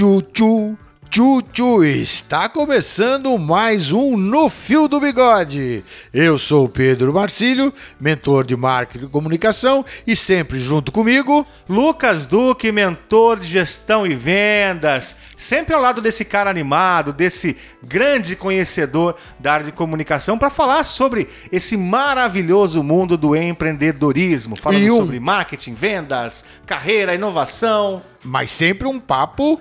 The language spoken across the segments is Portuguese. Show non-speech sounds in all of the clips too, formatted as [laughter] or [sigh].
Tchu, tchu, tchu, tchu. Está começando mais um No Fio do Bigode. Eu sou o Pedro Marcílio, mentor de marketing e comunicação, e sempre junto comigo, Lucas Duque, mentor de gestão e vendas. Sempre ao lado desse cara animado, desse grande conhecedor da área de comunicação, para falar sobre esse maravilhoso mundo do empreendedorismo. Falando um... sobre marketing, vendas, carreira, inovação. Mas sempre um papo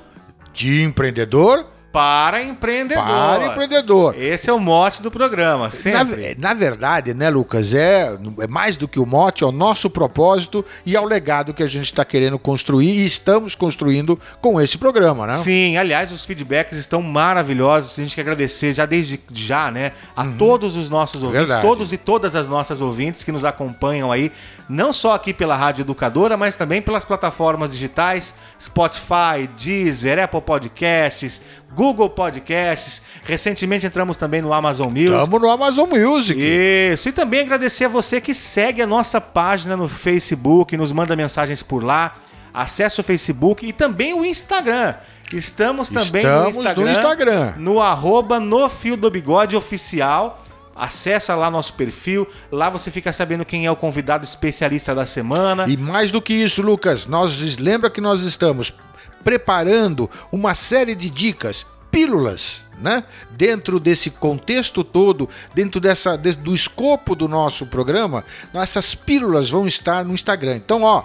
de empreendedor para empreendedor. Para empreendedor. Esse é o mote do programa, sempre. Na, na, verdade, né, Lucas, é, é mais do que o mote, é o nosso propósito e é o legado que a gente está querendo construir e estamos construindo com esse programa, né? Sim, aliás, os feedbacks estão maravilhosos. A gente quer agradecer já desde já, né, a uhum. todos os nossos ouvintes, verdade. todos e todas as nossas ouvintes que nos acompanham aí, não só aqui pela Rádio Educadora, mas também pelas plataformas digitais, Spotify, Deezer, Apple Podcasts, Google Podcasts. Recentemente entramos também no Amazon Music. Estamos no Amazon Music. Isso. E também agradecer a você que segue a nossa página no Facebook, nos manda mensagens por lá. Acesse o Facebook e também o Instagram. Estamos também Estamos no Instagram. No, Instagram. no arroba no fio do bigode oficial. Acesse lá nosso perfil, lá você fica sabendo quem é o convidado especialista da semana. E mais do que isso, Lucas, nós lembra que nós estamos preparando uma série de dicas, pílulas, né? Dentro desse contexto todo, dentro dessa do escopo do nosso programa, essas pílulas vão estar no Instagram. Então, ó,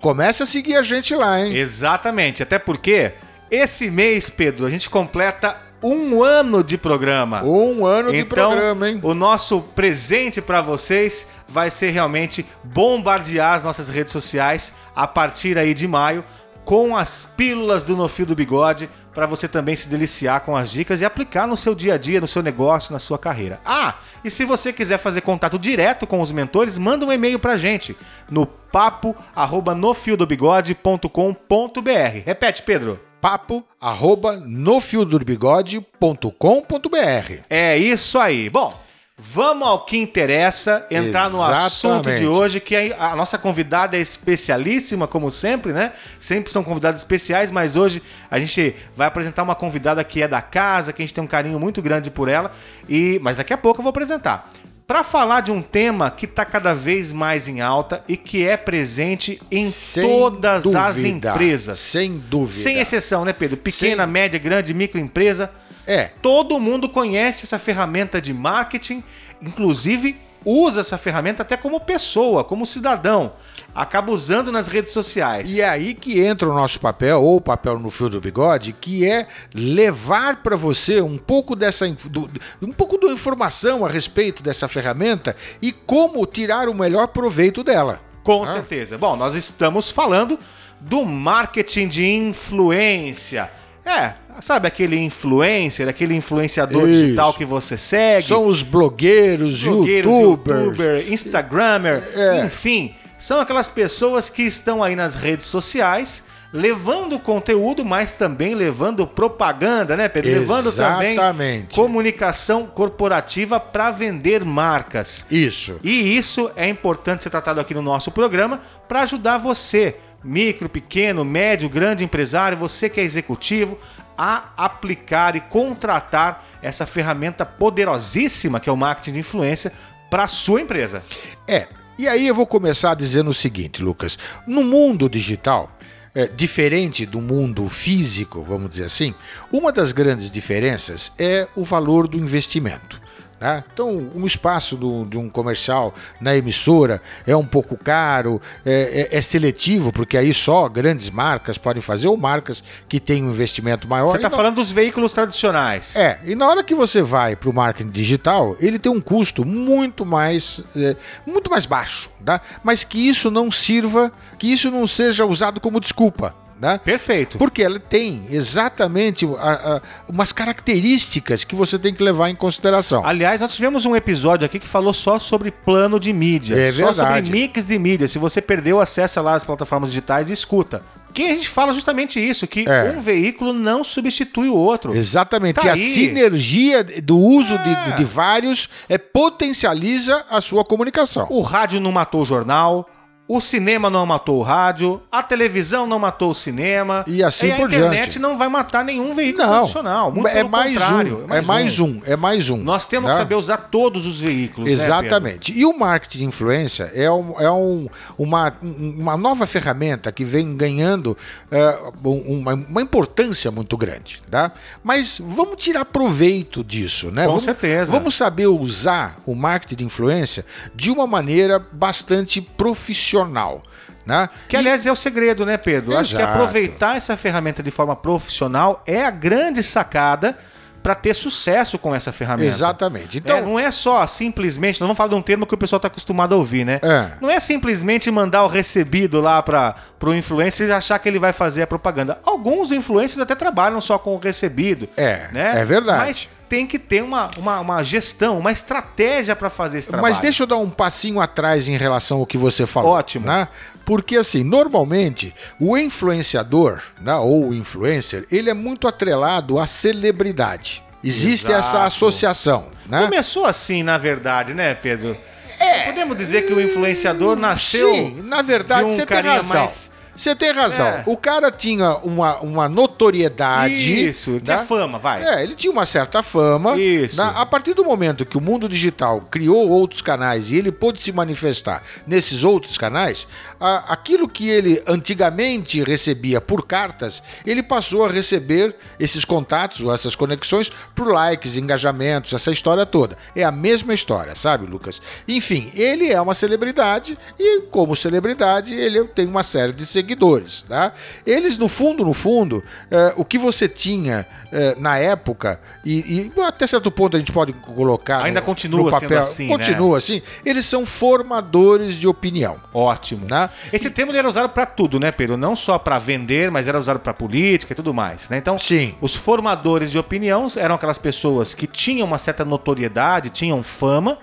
começa a seguir a gente lá, hein? Exatamente, até porque esse mês, Pedro, a gente completa um ano de programa. Um ano então, de programa, hein? O nosso presente para vocês vai ser realmente bombardear as nossas redes sociais a partir aí de maio com as pílulas do No Fio do Bigode para você também se deliciar com as dicas e aplicar no seu dia a dia, no seu negócio, na sua carreira. Ah, e se você quiser fazer contato direto com os mentores, manda um e-mail para gente no papo arroba nofiodobigode.com.br. Repete, Pedro papo arroba nofiodobigode.com.br. É isso aí. Bom, Vamos ao que interessa, entrar Exatamente. no assunto de hoje, que a, a, nossa convidada é especialíssima, como sempre, né? Sempre são convidados especiais, mas hoje a gente vai apresentar uma convidada que é da casa, que a gente tem um carinho muito grande por ela, e mas daqui a pouco eu vou apresentar. Para falar de um tema que está cada vez mais em alta e que é presente em sem todas dúvida, as empresas. Sem dúvida. Sem exceção, né, Pedro? Pequena, sem... média, grande, microempresa. É. Todo mundo conhece essa ferramenta de marketing, inclusive usa essa ferramenta até como pessoa, como cidadão. Acaba usando nas redes sociais. E é aí que entra o nosso papel, ou o papel no fio do bigode, que é levar para você um pouco dessa do, um pouco da informação a respeito dessa ferramenta e como tirar o melhor proveito dela. Com ah. certeza. Bom, nós estamos falando do marketing de influência. É, sabe aquele influencer, aquele influenciador Isso. digital que você segue? São os blogueiros, blogueiros youtubers, youtuber, instagrammer, é. enfim, são aquelas pessoas que estão aí nas redes sociais levando conteúdo, mas também levando propaganda, né, Pedro? Exatamente. Levando também comunicação corporativa para vender marcas. Isso. E isso é importante ser tratado aqui no nosso programa para ajudar você micro, pequeno, médio, grande empresário, você que é executivo, a aplicar e contratar essa ferramenta poderosíssima que é o marketing de influência para sua empresa. É, e aí eu vou começar dizendo o seguinte, Lucas: no mundo digital, é, diferente do mundo físico, vamos dizer assim, uma das grandes diferenças é o valor do investimento. Né? Então, um espaço do, de um comercial na emissora é um pouco caro, é, é, é, seletivo, porque aí só grandes marcas podem fazer, ou marcas que têm um investimento maior. Você está falando dos veículos tradicionais. É, e na hora que você vai para o marketing digital, ele tem um custo muito mais, é, muito mais baixo, tá? mas que isso não sirva, que isso não seja usado como desculpa. Né? Perfeito. Porque ela tem exatamente a, a, umas características que você tem que levar em consideração. Aliás, nós tivemos um episódio aqui que falou só sobre plano de mídia. É só verdade. sobre mix de mídia. Se você perdeu, acessa lá as plataformas digitais e escuta. Que a gente fala justamente isso, que é. um veículo não substitui o outro. Exatamente. Tá e a sinergia do uso é. de, de vários é, potencializa a sua comunicação. O rádio não matou o jornal, o cinema não matou o rádio, a televisão não matou o cinema. E assim e por diante. A internet não vai matar nenhum veículo não, tradicional. Muito é, mais contrário, um, é, mais, um. é mais um. Nós temos né? que saber usar todos os veículos. Né, Exatamente. Né, e o marketing de influência é, um, é um, uma, uma nova ferramenta que vem ganhando uh, uma, uma, importância muito grande. Tá? Mas vamos tirar proveito disso. Né? Com vamos, certeza. Vamos saber usar o marketing de influência de uma maneira bastante profissional profissional. Né? Que, aliás, e... é o segredo, né, Pedro? Exato. Acho que aproveitar essa ferramenta de forma profissional é a grande sacada para ter sucesso com essa ferramenta. Exatamente. Então, é, não é só simplesmente, nós vamos falar de um termo que o pessoal está acostumado a ouvir, né? É. Não é simplesmente mandar o recebido lá para o influencer e achar que ele vai fazer a propaganda. Alguns influencers até trabalham só com o recebido. É, né? é verdade. Mas tem que ter uma, uma, uma gestão, uma estratégia para fazer esse trabalho. Mas deixa eu dar um passinho atrás em relação ao que você falou. Ótimo. Né? Porque, assim, normalmente, o influenciador, né, ou o influencer, ele é muito atrelado à celebridade. Existe Exato. essa associação. Né? Começou assim, na verdade, né, Pedro? É. Podemos dizer que o influenciador nasceu. Sim, na verdade, um você tem razão. Mais você tem razão. É. O cara tinha uma, uma notoriedade. Isso, né? tinha fama, vai. É, ele tinha uma certa fama. Isso. Né? A partir do momento que o mundo digital criou outros canais e ele pôde se manifestar nesses outros canais, a, aquilo que ele antigamente recebia por cartas, ele passou a receber esses contatos ou essas conexões por likes, engajamentos, essa história toda. É a mesma história, sabe, Lucas? Enfim, ele é uma celebridade e, como celebridade, ele tem uma série de seguidores seguidores. Tá? Eles, no fundo, no fundo, é, o que você tinha é, na época, e, e, até certo ponto a gente pode colocar. Ainda no, continua no papel, assim. Continua né? assim. Eles são formadores de opinião. Ótimo. Né? Esse e, termo era usado para tudo, né, Pedro? Não só para vender, mas era usado para política e tudo mais. Né? Então, Sim. os formadores de opinião eram aquelas pessoas que tinham uma certa notoriedade, tinham fama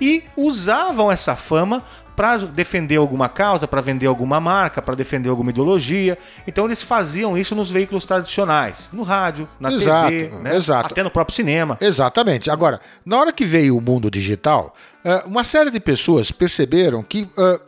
e usavam essa fama para defender alguma causa, para vender alguma marca, para defender alguma ideologia. Então eles faziam isso nos veículos tradicionais, no rádio, na exato, TV, né? exato. até no próprio cinema. Exatamente. Agora, na hora que veio o mundo digital, eh, uma série de pessoas perceberam que eh,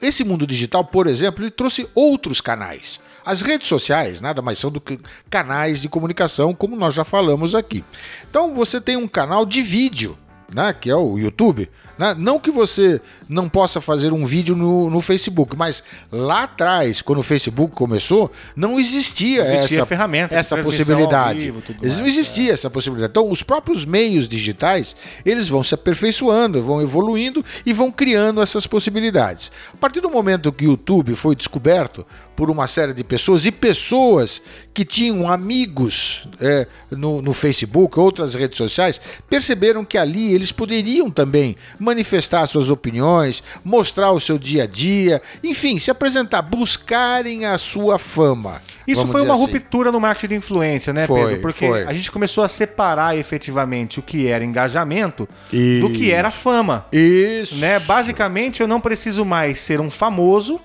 esse mundo digital, por exemplo, ele trouxe outros canais. As redes sociais nada mais são do que canais de comunicação, como nós já falamos aqui. Então você tem um canal de vídeo, né, que é o YouTube. Né? Não que você não possa fazer um vídeo no, no Facebook, mas lá atrás, quando o Facebook começou, não existia, existia essa ferramenta, essa possibilidade. Vivo, não existia é. essa possibilidade. Então, os próprios meios digitais, eles vão se aperfeiçoando, vão evoluindo e vão criando essas possibilidades. A partir do momento que o YouTube foi descoberto por uma série de pessoas e pessoas que tinham amigos é, no, no Facebook, outras redes sociais, perceberam que ali eles poderiam também manifestar suas opiniões, mostrar o seu dia a dia, enfim, se apresentar, buscarem a sua fama. Isso foi uma assim. ruptura no marketing de influência, né, foi, Pedro? Porque foi. a gente começou a separar efetivamente o que era engajamento Isso. do que era fama. Isso. Né? Basicamente, eu não preciso mais ser um famoso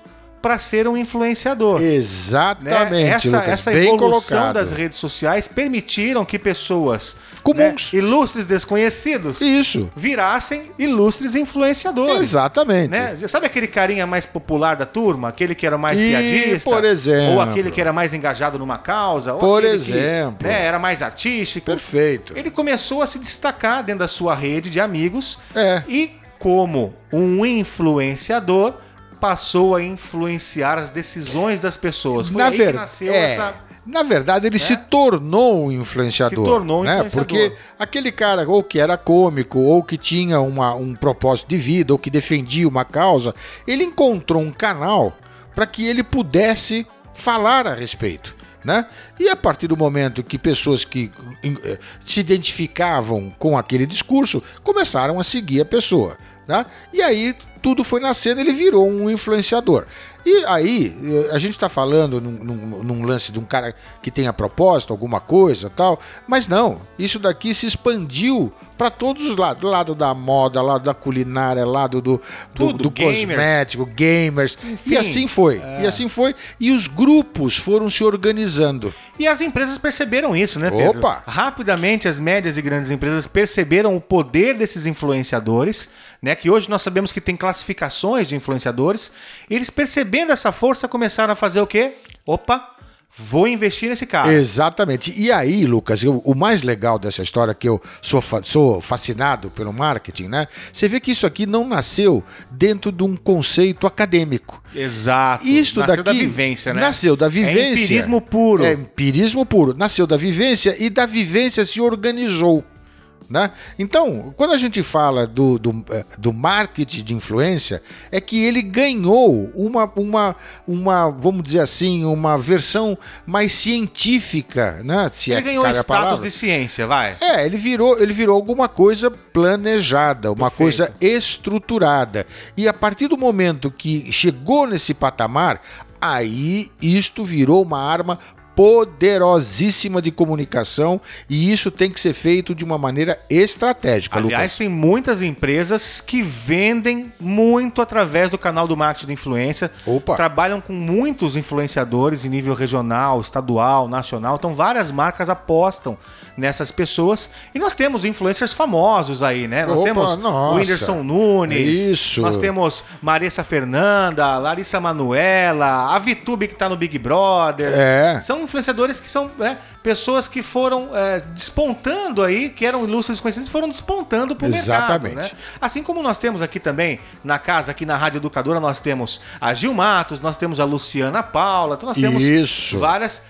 para ser um influenciador. Exatamente. Né? Essa, Lucas, essa evolução colocado. das redes sociais permitiram que pessoas comuns, né, ilustres desconhecidos, isso, virassem ilustres influenciadores. Exatamente. Né? Sabe aquele carinha mais popular da turma, aquele que era mais e, piadista, por exemplo, ou aquele que era mais engajado numa causa, por exemplo, que, né, era mais artístico. Perfeito. Ele começou a se destacar dentro da sua rede de amigos é. e como um influenciador passou a influenciar as decisões das pessoas. Foi Na aí ver... que nasceu é. essa Na verdade, ele é. se tornou um influenciador. Se tornou um né? influenciador. Porque aquele cara, ou que era cômico, ou que tinha uma, um propósito de vida, ou que defendia uma causa, ele encontrou um canal para que ele pudesse falar a respeito. Né? E a partir do momento que pessoas que eh, se identificavam com aquele discurso começaram a seguir a pessoa. Né? E aí tudo foi nascendo, ele virou um influenciador. E aí, eh, a gente está falando num, num, num, lance de um cara que tenha proposta, alguma coisa tal, mas não, isso daqui se expandiu para todos os lados, lado da moda, lado da culinária, lado do, do, do gamers. cosmético, gamers, Enfim, e assim foi, é. e assim foi, e os grupos foram se organizando. E as empresas perceberam isso, né, Pedro? Opa! Rapidamente as médias e grandes empresas perceberam o poder desses influenciadores, né, que hoje nós sabemos que tem classificações de influenciadores, eles percebendo essa força começaram a fazer o quê? Opa, Vou investir nesse cara. Exatamente. E aí, Lucas, eu, o mais legal dessa história, que eu sou, sou fascinado pelo marketing, né? Você vê que isso aqui não nasceu dentro de um conceito acadêmico. Exato. Isto nasceu daqui, da vivência, né? Nasceu da vivência. É empirismo puro. É empirismo puro. Nasceu da vivência e da vivência se organizou. Né? Então, quando a gente fala do, do, eh, do, marketing de influência, é que ele ganhou uma, uma, uma, vamos dizer assim, uma versão mais científica, né? Se ele é ganhou status de ciência, vai. É, ele virou, ele virou alguma coisa planejada, uma Perfeito. coisa estruturada. E a partir do momento que chegou nesse patamar, aí isto virou uma arma poderosíssima de comunicação e isso tem que ser feito de uma maneira estratégica. Aliás, Lucas. tem muitas empresas que vendem muito através do canal do marketing de influência. Opa. Trabalham com muitos influenciadores em nível regional, estadual, nacional. Então, várias marcas apostam nessas pessoas. E nós temos influencers famosos aí, né? Nós Opa, temos nossa. o Whindersson Nunes. Isso. Nós temos Marissa Fernanda, Larissa Manuela, a Vitube que está no Big Brother. É. São influenciadores que são né, pessoas que foram é, despontando aí, que eram ilustres conhecidos, foram despontando para o mercado. Né? Assim como nós temos aqui também, na casa, aqui na Rádio Educadora, nós temos a Gil Matos, nós temos a Luciana Paula, então nós temos Isso. várias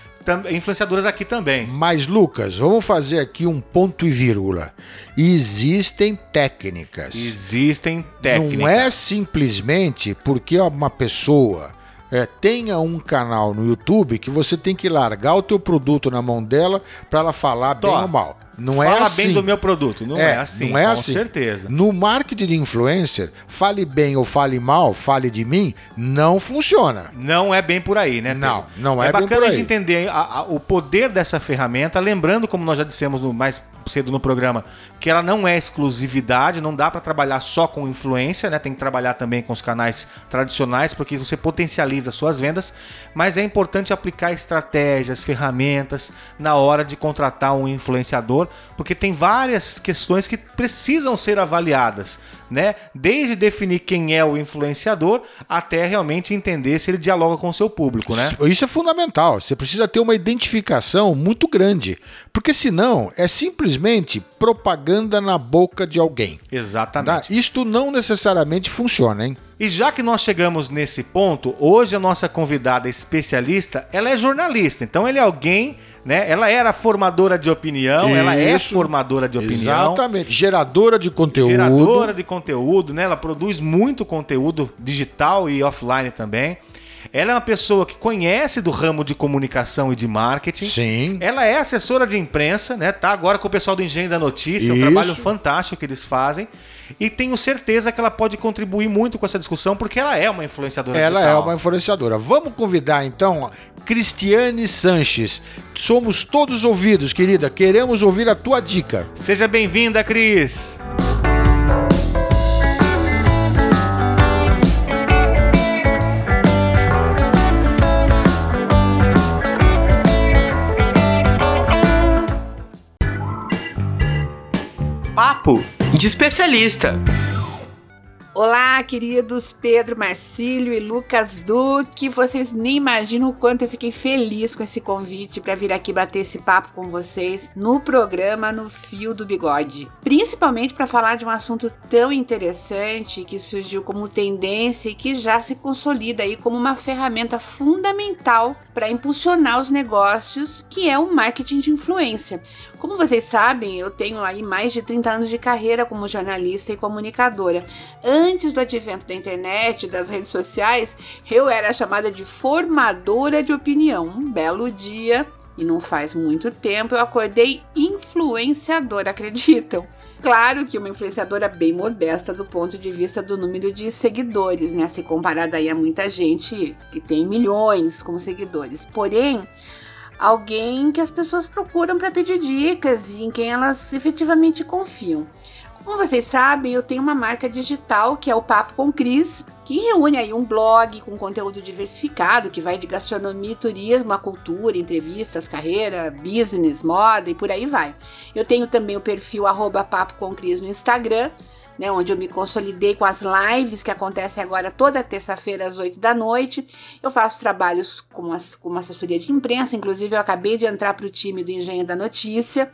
influenciadoras aqui também. Mas, Lucas, vamos fazer aqui um ponto e vírgula. Existem técnicas. Existem técnicas. Não é simplesmente porque uma pessoa é, tenha um canal no YouTube que você tem que largar o teu produto na mão dela para ela falar Tó, bem ou mal. Não fala é assim. bem do meu produto. Não é, é assim, não é com assim. certeza. No marketing de influencer, fale bem ou fale mal, fale de mim, não funciona. Não é bem por aí, né? Pedro? Não, não é, é bem por aí. É bacana a gente entender a, a, o poder dessa ferramenta, lembrando, como nós já dissemos no mais cedo no programa, que ela não é exclusividade, não dá para trabalhar só com influência, né? Tem que trabalhar também com os canais tradicionais, porque você potencializa suas vendas, mas é importante aplicar estratégias, ferramentas na hora de contratar um influenciador, porque tem várias questões que precisam ser avaliadas, né? Desde definir quem é o influenciador até realmente entender se ele dialoga com o seu público, né? Isso é fundamental. Você precisa ter uma identificação muito grande, porque senão é simplesmente propaganda na boca de alguém. Exatamente. Tá? Isto não necessariamente funciona, hein? E já que nós chegamos nesse ponto, hoje a nossa convidada especialista, ela é jornalista. Então ele é alguém, né? Ela era formadora de opinião, Isso. ela é formadora de opinião. Exatamente, geradora de conteúdo. Geradora de conteúdo, né? Ela produz muito conteúdo digital e offline também. Ela é uma pessoa que conhece do ramo de comunicação e de marketing. Sim. Ela é assessora de imprensa, né? Tá agora com o pessoal do Engenho da Notícia, Isso. um trabalho fantástico que eles fazem. E tenho certeza que ela pode contribuir muito com essa discussão, porque ela é uma influenciadora. Ela digital. é uma influenciadora. Vamos convidar então Cristiane Sanches. Somos todos ouvidos, querida. Queremos ouvir a tua dica. Seja bem-vinda, Cris. Papo de especialista. Olá, queridos Pedro Marcílio e Lucas Duque. Vocês nem imaginam o quanto eu fiquei feliz com esse convite para vir aqui bater esse papo com vocês no programa No Fio do Bigode. Principalmente para falar de um assunto tão interessante que surgiu como tendência e que já se consolida aí como uma ferramenta fundamental para impulsionar os negócios, que é o marketing de influência. Como vocês sabem, eu tenho aí mais de 30 anos de carreira como jornalista e comunicadora. Antes do advento da internet, das redes sociais, eu era chamada de formadora de opinião. Um belo dia, e não faz muito tempo, eu acordei influenciadora, acreditam? Claro que uma influenciadora bem modesta do ponto de vista do número de seguidores, né? Se comparada aí a muita gente que tem milhões como seguidores. Porém, alguém que as pessoas procuram para pedir dicas e em quem elas efetivamente confiam. Como vocês sabem, eu tenho uma marca digital que é o Papo com Cris, que reúne aí um blog com conteúdo diversificado que vai de gastronomia, turismo, a cultura, entrevistas, carreira, business, moda e por aí vai. Eu tenho também o perfil Papo com Cris no Instagram, né, onde eu me consolidei com as lives que acontecem agora toda terça-feira às 8 da noite. Eu faço trabalhos com, as, com uma assessoria de imprensa, inclusive eu acabei de entrar para o time do Engenho da Notícia.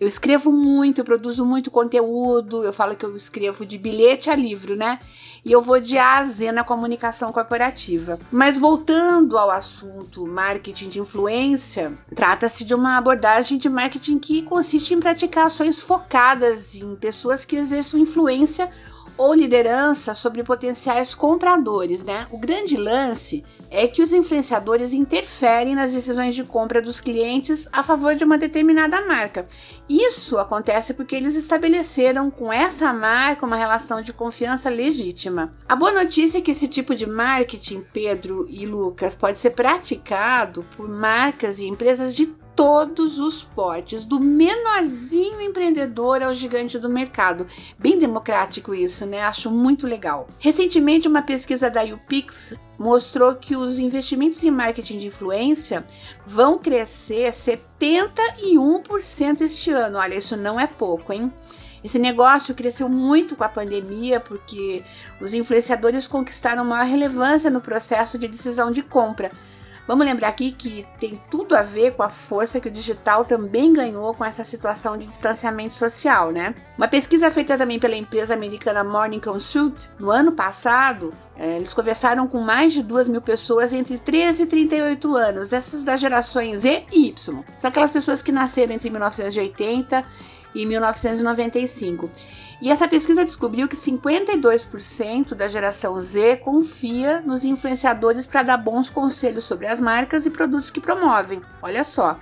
Eu escrevo muito, eu produzo muito conteúdo, eu falo que eu escrevo de bilhete a livro, né? E eu vou de A a Z na comunicação corporativa. Mas voltando ao assunto marketing de influência, trata-se de uma abordagem de marketing que consiste em praticar ações focadas em pessoas que exerçam influência ou liderança sobre potenciais compradores, né? O grande lance é que os influenciadores interferem nas decisões de compra dos clientes a favor de uma determinada marca. Isso acontece porque eles estabeleceram com essa marca uma relação de confiança legítima. A boa notícia é que esse tipo de marketing, Pedro e Lucas, pode ser praticado por marcas e empresas de todos os portes, do menorzinho empreendedor ao gigante do mercado. Bem democrático isso, né? Acho muito legal. Recentemente, uma pesquisa da UPix mostrou que os investimentos em marketing de influência vão crescer 71% este ano. Olha, isso não é pouco, hein? Esse negócio cresceu muito com a pandemia porque os influenciadores conquistaram maior relevância no processo de decisão de compra Vamos lembrar aqui que tem tudo a ver com a força que o digital também ganhou com essa situação de distanciamento social, né? Uma pesquisa feita também pela empresa americana Morning Consult no ano passado, é, eles conversaram com mais de 2 mil pessoas entre 13 e 38 anos, essas das gerações Z e Y. São aquelas pessoas que nasceram entre 1980 e 1995. E essa pesquisa descobriu que 52% da geração Z confia nos influenciadores para dar bons conselhos sobre as marcas e produtos que promovem. Olha só.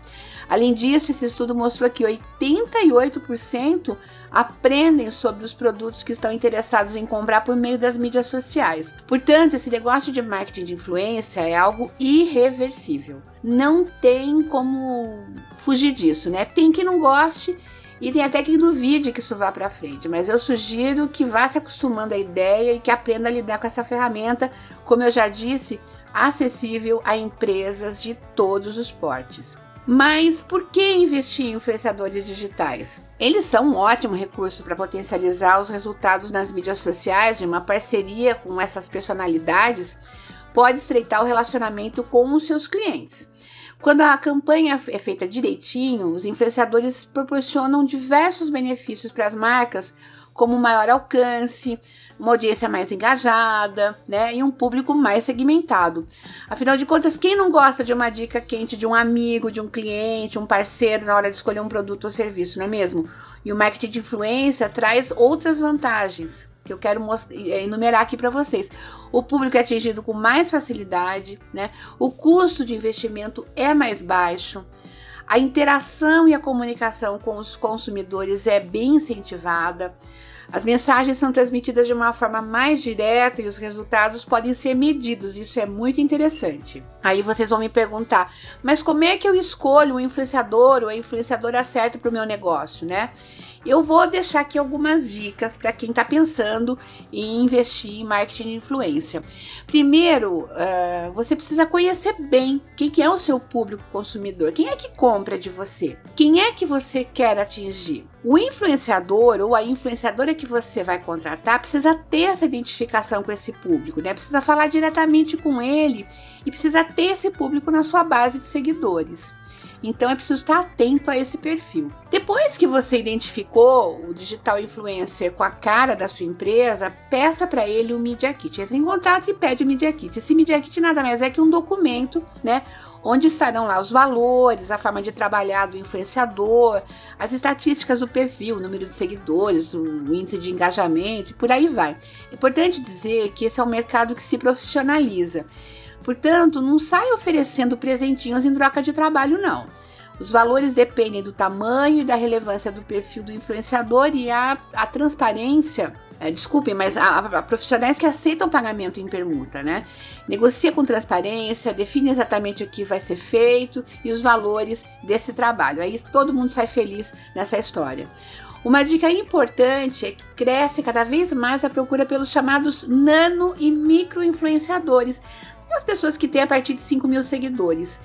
Além disso, esse estudo mostrou que 88% aprendem sobre os produtos que estão interessados em comprar por meio das mídias sociais. Portanto, esse negócio de marketing de influência é algo irreversível. Não tem como fugir disso, né? Tem quem não goste e tem até quem duvide que isso vá para frente, mas eu sugiro que vá se acostumando à ideia e que aprenda a lidar com essa ferramenta, como eu já disse, acessível a empresas de todos os portes. Mas por que investir em influenciadores digitais? Eles são um ótimo recurso para potencializar os resultados nas mídias sociais de uma parceria com essas personalidades, pode estreitar o relacionamento com os seus clientes. Quando a campanha é feita direitinho, os influenciadores proporcionam diversos benefícios para as marcas, como maior alcance, uma audiência mais engajada, né, e um público mais segmentado. Afinal de contas, quem não gosta de uma dica quente de um amigo, de um cliente, um parceiro na hora de escolher um produto ou serviço, não é mesmo? E o marketing de influência traz outras vantagens, que eu quero é, enumerar aqui para vocês. O público é atingido com mais facilidade, né? O custo de investimento é mais baixo. A interação e a comunicação com os consumidores é bem incentivada. As mensagens são transmitidas de uma forma mais direta e os resultados podem ser medidos. Isso é muito interessante. Aí vocês vão me perguntar, mas como é que eu escolho o influenciador ou a influenciadora certa para o meu negócio, né? Eu vou deixar aqui algumas dicas para quem está pensando em investir em marketing de influência. Primeiro, uh, você precisa conhecer bem quem que é o seu público consumidor, quem é que compra de você, quem é que você quer atingir. O influenciador ou a influenciadora que você vai contratar precisa ter essa identificação com esse público, né? Precisa falar diretamente com ele e precisa ter esse público na sua base de seguidores. Então é preciso estar atento a esse perfil. Depois que você identificou o digital influencer com a cara da sua empresa, peça para ele o Media Kit. Entre em contato e pede o Media Kit. Esse Media Kit nada mais é que um documento, né? Onde estarão lá os valores, a forma de trabalhar do influenciador, as estatísticas do perfil, o número de seguidores, o índice de engajamento e por aí vai. É importante dizer que esse é um mercado que se profissionaliza. Portanto, não sai oferecendo presentinhos em troca de trabalho, não. Os valores dependem do tamanho e da relevância do perfil do influenciador e a, a transparência. É, desculpem, mas há profissionais que aceitam pagamento em permuta, né? Negocia com transparência, define exatamente o que vai ser feito e os valores desse trabalho. Aí todo mundo sai feliz nessa história. Uma dica importante é que cresce cada vez mais a procura pelos chamados nano e micro influenciadores, as pessoas que têm a partir de 5 mil seguidores.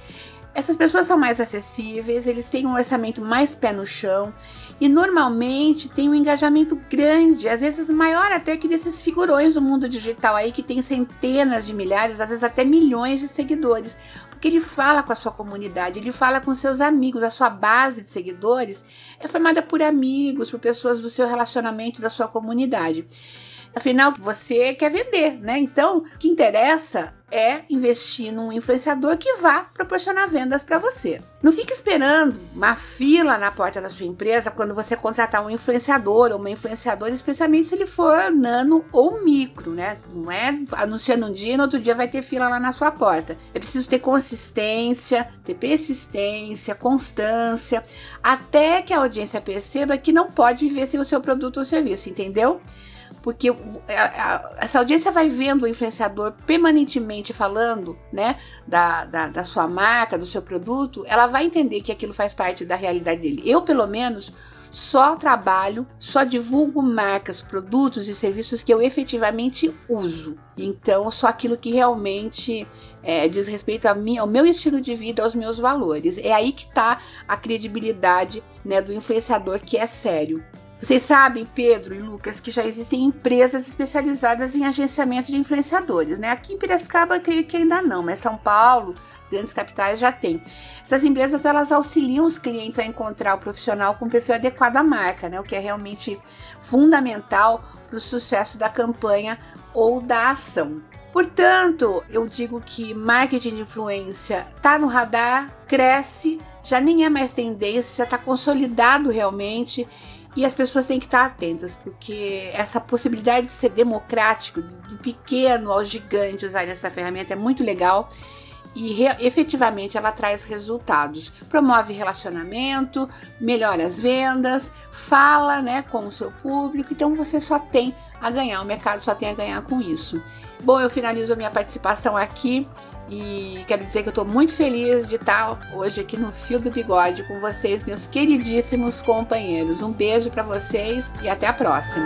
Essas pessoas são mais acessíveis, eles têm um orçamento mais pé no chão e normalmente têm um engajamento grande, às vezes maior até que desses figurões do mundo digital aí que tem centenas de milhares, às vezes até milhões de seguidores. Porque ele fala com a sua comunidade, ele fala com seus amigos, a sua base de seguidores é formada por amigos, por pessoas do seu relacionamento, da sua comunidade. Afinal, você quer vender, né? Então, o que interessa é investir num influenciador que vá proporcionar vendas para você. Não fique esperando uma fila na porta da sua empresa quando você contratar um influenciador ou uma influenciadora, especialmente se ele for nano ou micro, né? Não é anunciando um dia e no outro dia vai ter fila lá na sua porta. É preciso ter consistência, ter persistência, constância, até que a audiência perceba que não pode viver sem o seu produto ou serviço, entendeu? Porque essa audiência vai vendo o influenciador permanentemente falando, né, da, da, da, sua marca, do seu produto, ela vai entender que aquilo faz parte da realidade dele. Eu, pelo menos, só trabalho, só divulgo marcas, produtos e serviços que eu efetivamente uso. Então, só aquilo que realmente é, diz respeito a mim, ao meu estilo de vida, aos meus valores. É aí que está a credibilidade né, do influenciador que é sério. Vocês sabem, Pedro e Lucas, que já existem empresas especializadas em agenciamento de influenciadores, né? Aqui em Piracicaba, creio que ainda não, mas São Paulo, as grandes capitais já tem. Essas empresas, elas auxiliam os clientes a encontrar o profissional com perfil adequado à marca, né? O que é realmente fundamental para o sucesso da campanha ou da ação. Portanto, eu digo que marketing de influência está no radar, cresce, já nem é mais tendência, já está consolidado realmente e as pessoas têm que estar atentas, porque essa possibilidade de ser democrático, do pequeno ao gigante usar essa ferramenta é muito legal e efetivamente ela traz resultados. Promove relacionamento, melhora as vendas, fala né, com o seu público, então você só tem a ganhar, o mercado só tem a ganhar com isso. Bom, eu finalizo a minha participação aqui. E quero dizer que eu estou muito feliz de estar hoje aqui no Fio do Bigode com vocês, meus queridíssimos companheiros. Um beijo para vocês e até a próxima.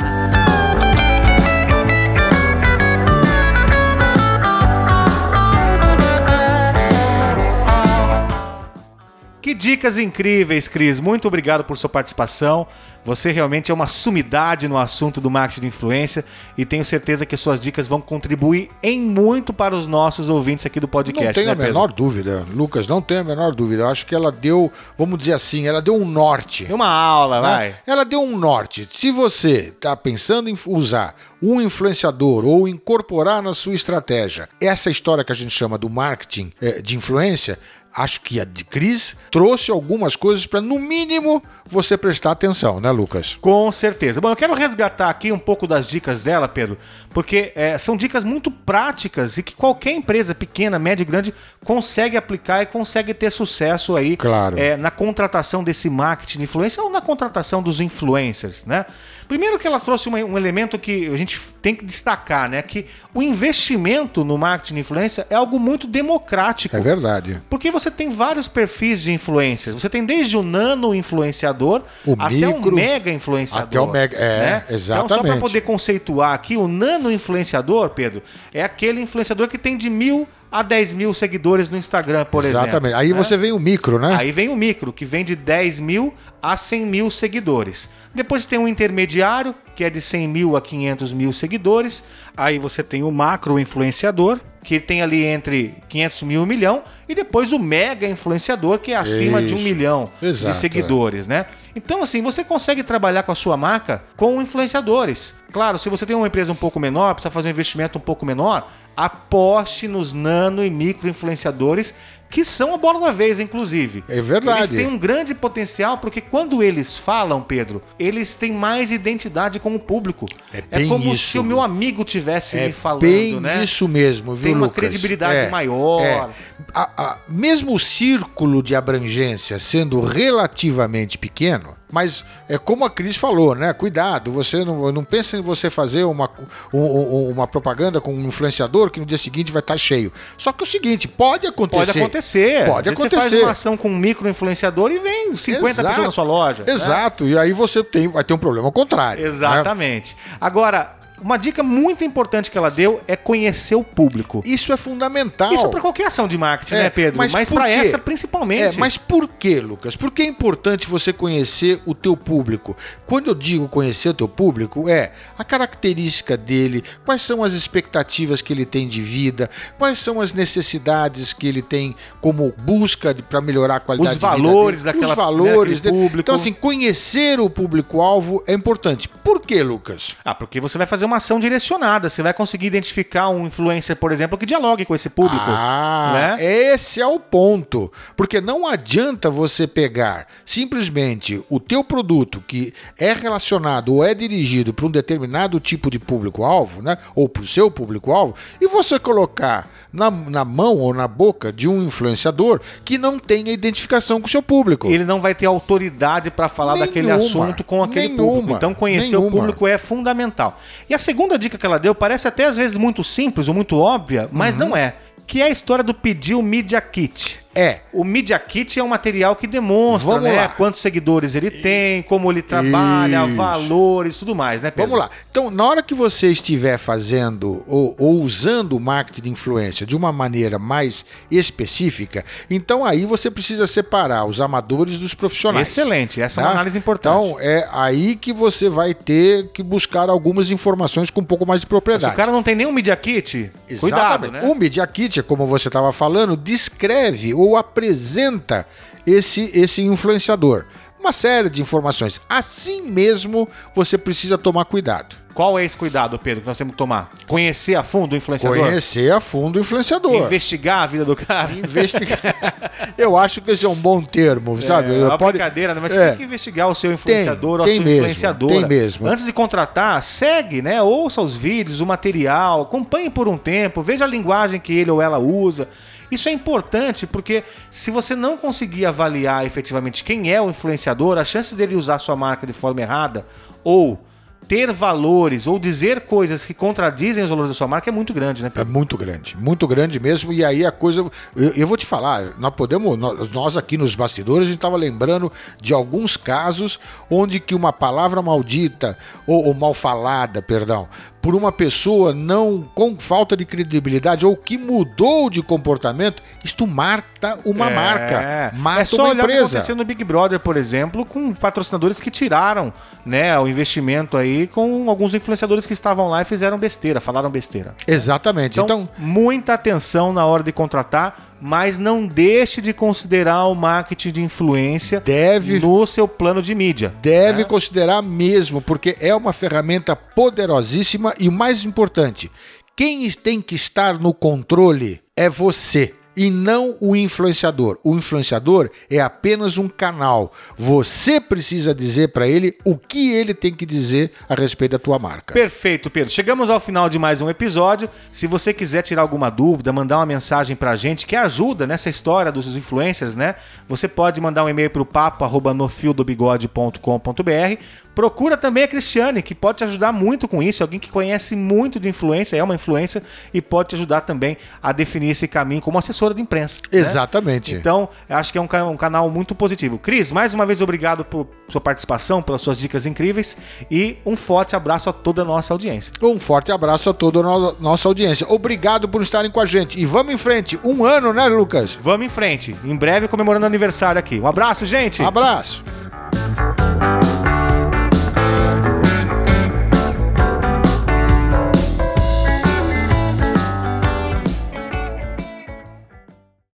Que dicas incríveis, Cris. Muito obrigado por sua participação. Você realmente é uma sumidade no assunto do marketing de influência e tenho certeza que suas dicas vão contribuir em muito para os nossos ouvintes aqui do podcast. Não tenho né, a menor dúvida, Lucas, não tenho a menor dúvida. Eu acho que ela deu, vamos dizer assim, ela deu um norte. Deu uma aula, né? vai. Ela deu um norte. Se você está pensando em usar um influenciador ou incorporar na sua estratégia essa história que a gente chama do marketing eh, de influência, acho que a de Cris trouxe algumas coisas para, no mínimo, você prestar atenção, né, Lucas? Com certeza. Bom, eu quero resgatar aqui um pouco das dicas dela, Pedro, porque é, são dicas muito práticas e que qualquer empresa pequena, média e grande consegue aplicar e consegue ter sucesso aí claro. é, na contratação desse marketing de influência ou na contratação dos influencers, né? Primeiro que ela trouxe uma, um elemento que a gente tem que destacar, né? Que o investimento no marketing de influência é algo muito democrático. É verdade. Porque você tem vários perfis de influências. Você tem desde o nano influenciador O até micro, o mega influenciador. até o mega- é, né? Então, só exatamente. para poder conceituar aqui, o nano influenciador, Pedro, é aquele influenciador que tem de mil a 10 mil seguidores no Instagram, por exemplo. Exatamente. Aí né? você vem o micro, né? Aí vem o micro, que vem de 10 mil a 100 mil seguidores. Depois tem um intermediário, que é de 100 mil a 500 mil seguidores. Aí você tem o macro influenciador, que tem ali entre 500 mil e 1 milhão. E depois o mega influenciador, que é acima de 1 Isso. milhão Exato, de seguidores, né? Então, assim, você consegue trabalhar com a sua marca com influenciadores. Claro, se você tem uma empresa um pouco menor, precisa fazer um investimento um pouco menor, aposte nos nano e micro influenciadores, que são a bola da vez, inclusive. É verdade. Eles têm um grande potencial, porque quando eles falam, Pedro, eles têm mais identidade com o público. É bem como isso, se o meu amigo tivesse É me falando, bem né? isso mesmo, viu, Tem uma Lucas? credibilidade É, maior. é. A- a- mesmo o círculo de abrangência sendo relativamente pequeno, mas é como a Cris falou, né? Cuidado, você não, não pensa em você fazer uma, um- um- uma propaganda com um influenciador que no dia seguinte vai estar cheio. Só que é o seguinte, pode acontecer. Pode acontecer. Pode vezes Você acontecer. faz uma ação com um micro influenciador e vem 50 Exato. pessoas na sua loja. né? Exato, e aí você tem, vai ter um problema contrário. né? Exatamente. Agora, uma dica muito importante que ela deu é conhecer o público. Isso é fundamental. Isso para qualquer ação de marketing, É, né, Pedro? mas Mas, para essa principalmente. É, mas por que, Lucas? Por que é importante você conhecer o teu público? Quando eu digo conhecer o teu público, é a característica dele, quais são as expectativas que ele tem de vida, quais são as necessidades que ele tem como busca para melhorar a qualidade Os de vida valores dele, daquela- os valores daquele público. Então assim, conhecer o público-alvo é importante. Por que, Lucas? Ah, porque você vai fazer uma ação direcionada. Você vai conseguir identificar um influencer, por exemplo, que dialogue com esse público. Ah, né? esse é o ponto. Porque não adianta você pegar simplesmente o teu produto que é relacionado ou é dirigido para um determinado tipo de público-alvo, né? Ou para o seu público-alvo, e você colocar na, na mão ou na boca de um influenciador que não tenha identificação com o seu público. Ele não vai ter autoridade para falar daquele Nenhuma, assunto com aquele nenhuma, público. Então, conhecer o nenhuma. público é fundamental. E a segunda dica que ela deu parece até às vezes muito simples ou muito óbvia, mas Uhum. não é. Que é a história do pedir o Media Kit. É. O Media Kit é um material que demonstra Vamos né, lá. quantos seguidores ele tem, como ele trabalha, Isso. valores tudo mais, né, Pedro? Vamos lá. Então, na hora que você estiver fazendo ou, ou usando o marketing de influência de uma maneira mais específica, então aí você precisa separar os amadores dos profissionais. Excelente, essa é uma tá? análise importante. Então, é aí que você vai ter que buscar algumas informações com um pouco mais de Se propriedade. o cara não tem nenhum Media Kit, cuidado, né? O Media Kit, como você estava falando, descreve ou apresenta esse, esse influenciador. Uma série de informações. Assim mesmo, você precisa tomar cuidado. Qual é esse cuidado, Pedro, que nós temos que tomar? Conhecer a fundo o influenciador? Conhecer a fundo o influenciador. Investigar a vida do cara? Investigar. [laughs] Eu acho que esse é um bom termo, sabe? É uma Pode- brincadeira, né? Mas É. você tem que investigar o seu influenciador ou a tem sua mesmo, influenciadora. tem mesmo. Antes de contratar, segue, né? Ouça os vídeos, o material, acompanhe por um tempo, veja a linguagem que ele ou ela usa. Isso é importante porque se você não conseguir avaliar efetivamente quem é o influenciador, a chance dele usar sua marca de forma errada ou ter valores ou dizer coisas que contradizem os valores da sua marca é muito grande, né? É muito grande, muito grande mesmo. E aí a coisa. Eu, eu vou te falar, nós podemos. Nós, nós aqui nos bastidores, a gente estava lembrando de alguns casos onde que uma palavra maldita, ou, ou mal falada, perdão, por uma pessoa não com falta de credibilidade ou que mudou de comportamento, isto marca uma É. marca. Mata é só uma olhar o que empresa. aconteceu no Big Brother, por exemplo, com patrocinadores que tiraram né, o investimento aí com alguns influenciadores que estavam lá e fizeram besteira, falaram besteira. Exatamente. Então, então muita atenção na hora de contratar, mas não deixe de considerar o marketing de influência deve no seu plano de mídia. Deve né? considerar mesmo, porque é uma ferramenta poderosíssima e o mais importante, quem tem que estar no controle é você. E não o influenciador. O influenciador é apenas um canal. Você precisa dizer para ele o que ele tem que dizer a respeito da tua marca. Perfeito, Pedro. Chegamos ao final de mais um episódio. Se você quiser tirar alguma dúvida, mandar uma mensagem para a gente que ajuda nessa história dos influencers, né? Você pode mandar um e-mail para o papo@nofiodobigode.com.br. Procura também a Cristiane, que pode te ajudar muito com isso, alguém que conhece muito de influência, é uma influência e pode te ajudar também a definir esse caminho como assessora de imprensa. Né? Exatamente. Né? Então, acho que é um, um, canal muito positivo. Cris, mais uma vez obrigado por sua participação, pelas suas dicas incríveis e um forte abraço a toda a nossa audiência. Um forte abraço a toda a nossa audiência. Obrigado por estarem com a gente. E vamos em frente. Um ano, né, Lucas? Vamos em frente. Em breve comemorando aniversário aqui. Um abraço, gente. Um abraço.